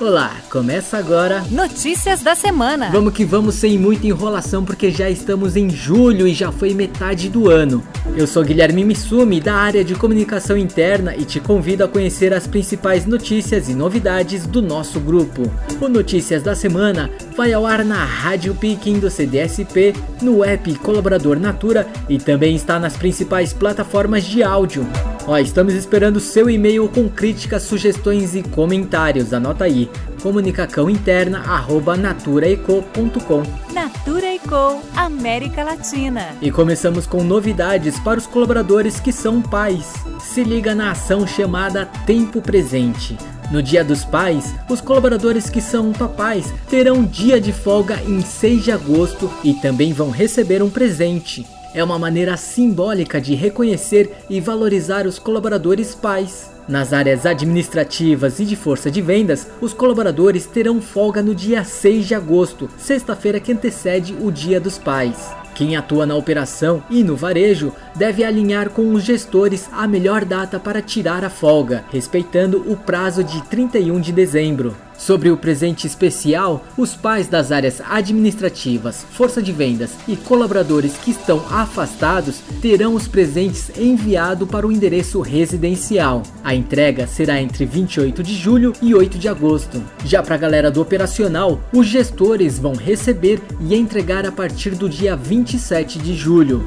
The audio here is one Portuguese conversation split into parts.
Olá, começa agora Notícias da Semana. Vamos que vamos sem muita enrolação porque já estamos em julho e já foi metade do ano. Eu sou Guilherme Missumi da área de comunicação interna e te convido a conhecer as principais notícias e novidades do nosso grupo. O Notícias da Semana vai ao ar na Rádio Piquim do CDSP, no app Colaborador Natura e também está nas principais plataformas de áudio. Ó, estamos esperando seu e-mail com críticas, sugestões e comentários. Anota aí comunicaçãointerna@naturaeco.com. Natura Eco, América Latina. E começamos com novidades para os colaboradores que são pais. Se liga na ação chamada Tempo Presente. No Dia dos Pais, os colaboradores que são papais terão dia de folga em 6 de agosto e também vão receber um presente. É uma maneira simbólica de reconhecer e valorizar os colaboradores pais. Nas áreas administrativas e de força de vendas, os colaboradores terão folga no dia 6 de agosto, sexta-feira que antecede o Dia dos Pais. Quem atua na operação e no varejo deve alinhar com os gestores a melhor data para tirar a folga, respeitando o prazo de 31 de dezembro. Sobre o presente especial, os pais das áreas administrativas, força de vendas e colaboradores que estão afastados terão os presentes enviados para o endereço residencial. A entrega será entre 28 de julho e 8 de agosto. Já para a galera do operacional, os gestores vão receber e entregar a partir do dia 27 de julho.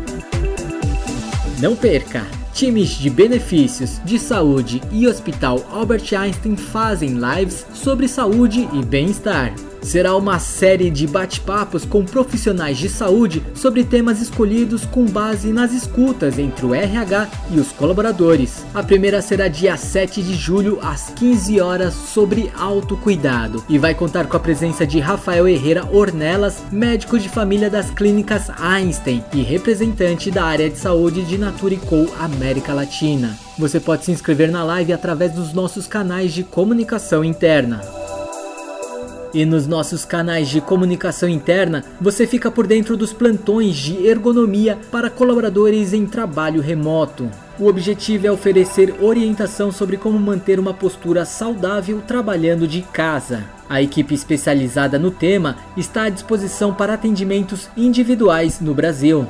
Não perca! Times de benefícios de saúde e Hospital Albert Einstein fazem lives sobre saúde e bem-estar será uma série de bate-papos com profissionais de saúde sobre temas escolhidos com base nas escutas entre o RH e os colaboradores. A primeira será dia 7 de julho às 15 horas sobre autocuidado e vai contar com a presença de Rafael Herrera Ornelas, médico de família das clínicas Einstein e representante da área de saúde de Naturicol América Latina. Você pode se inscrever na live através dos nossos canais de comunicação interna. E nos nossos canais de comunicação interna, você fica por dentro dos plantões de ergonomia para colaboradores em trabalho remoto. O objetivo é oferecer orientação sobre como manter uma postura saudável trabalhando de casa. A equipe especializada no tema está à disposição para atendimentos individuais no Brasil.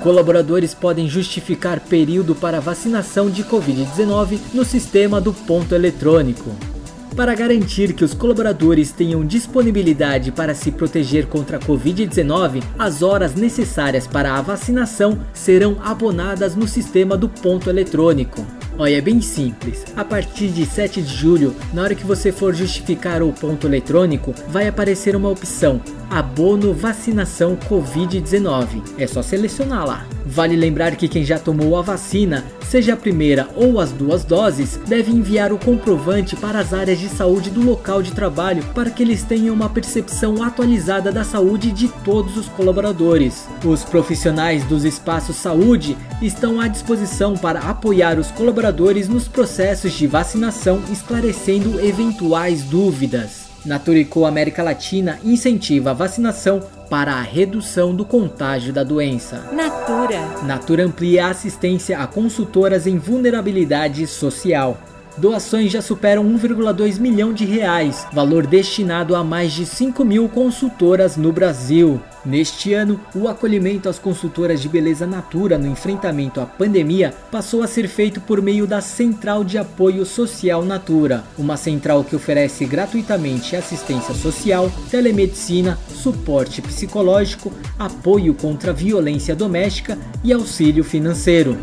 Colaboradores podem justificar período para vacinação de Covid-19 no sistema do ponto eletrônico. Para garantir que os colaboradores tenham disponibilidade para se proteger contra a Covid-19, as horas necessárias para a vacinação serão abonadas no sistema do ponto eletrônico. Olha, é bem simples. A partir de 7 de julho, na hora que você for justificar o ponto eletrônico, vai aparecer uma opção: Abono Vacinação Covid-19. É só selecionar lá. Vale lembrar que quem já tomou a vacina, seja a primeira ou as duas doses, deve enviar o comprovante para as áreas de saúde do local de trabalho para que eles tenham uma percepção atualizada da saúde de todos os colaboradores. Os profissionais dos espaços saúde estão à disposição para apoiar os colaboradores nos processos de vacinação, esclarecendo eventuais dúvidas. Naturico América Latina incentiva a vacinação para a redução do contágio da doença. Natura. Natura amplia a assistência a consultoras em vulnerabilidade social. Doações já superam 1,2 milhão de reais, valor destinado a mais de 5 mil consultoras no Brasil. Neste ano, o acolhimento às consultoras de beleza Natura no enfrentamento à pandemia passou a ser feito por meio da Central de Apoio Social Natura, uma central que oferece gratuitamente assistência social, telemedicina, suporte psicológico, apoio contra a violência doméstica e auxílio financeiro.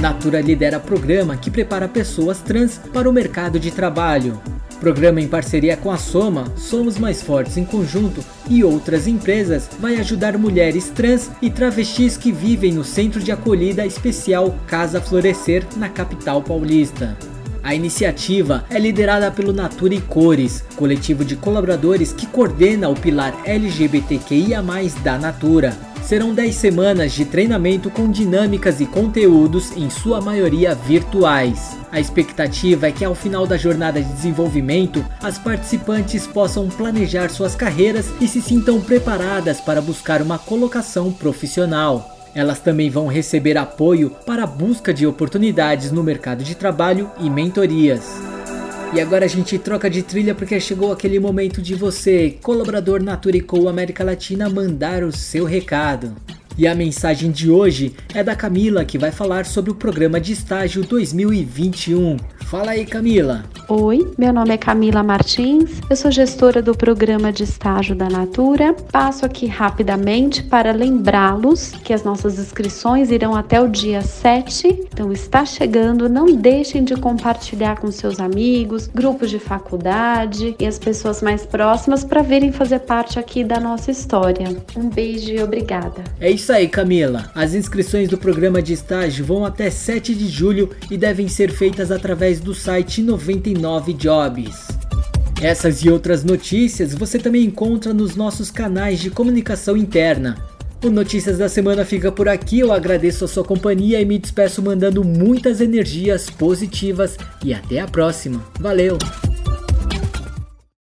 Natura lidera programa que prepara pessoas trans para o mercado de trabalho. Programa em parceria com a Soma, Somos Mais Fortes em Conjunto e outras empresas vai ajudar mulheres trans e travestis que vivem no Centro de Acolhida Especial Casa Florescer, na capital paulista. A iniciativa é liderada pelo Natura e Cores, coletivo de colaboradores que coordena o pilar LGBTQIA+ da Natura. Serão 10 semanas de treinamento com dinâmicas e conteúdos, em sua maioria virtuais. A expectativa é que ao final da jornada de desenvolvimento, as participantes possam planejar suas carreiras e se sintam preparadas para buscar uma colocação profissional. Elas também vão receber apoio para a busca de oportunidades no mercado de trabalho e mentorias. E agora a gente troca de trilha porque chegou aquele momento de você, colaborador Naturicou América Latina, mandar o seu recado. E a mensagem de hoje é da Camila, que vai falar sobre o programa de estágio 2021. Fala aí, Camila. Oi, meu nome é Camila Martins, eu sou gestora do programa de estágio da Natura. Passo aqui rapidamente para lembrá-los que as nossas inscrições irão até o dia 7, então está chegando. Não deixem de compartilhar com seus amigos, grupos de faculdade e as pessoas mais próximas para virem fazer parte aqui da nossa história. Um beijo e obrigada. É isso aí, Camila. As inscrições do programa de estágio vão até 7 de julho e devem ser feitas através do site 99 Jobs. Essas e outras notícias você também encontra nos nossos canais de comunicação interna. O Notícias da Semana fica por aqui. Eu agradeço a sua companhia e me despeço mandando muitas energias positivas e até a próxima. Valeu!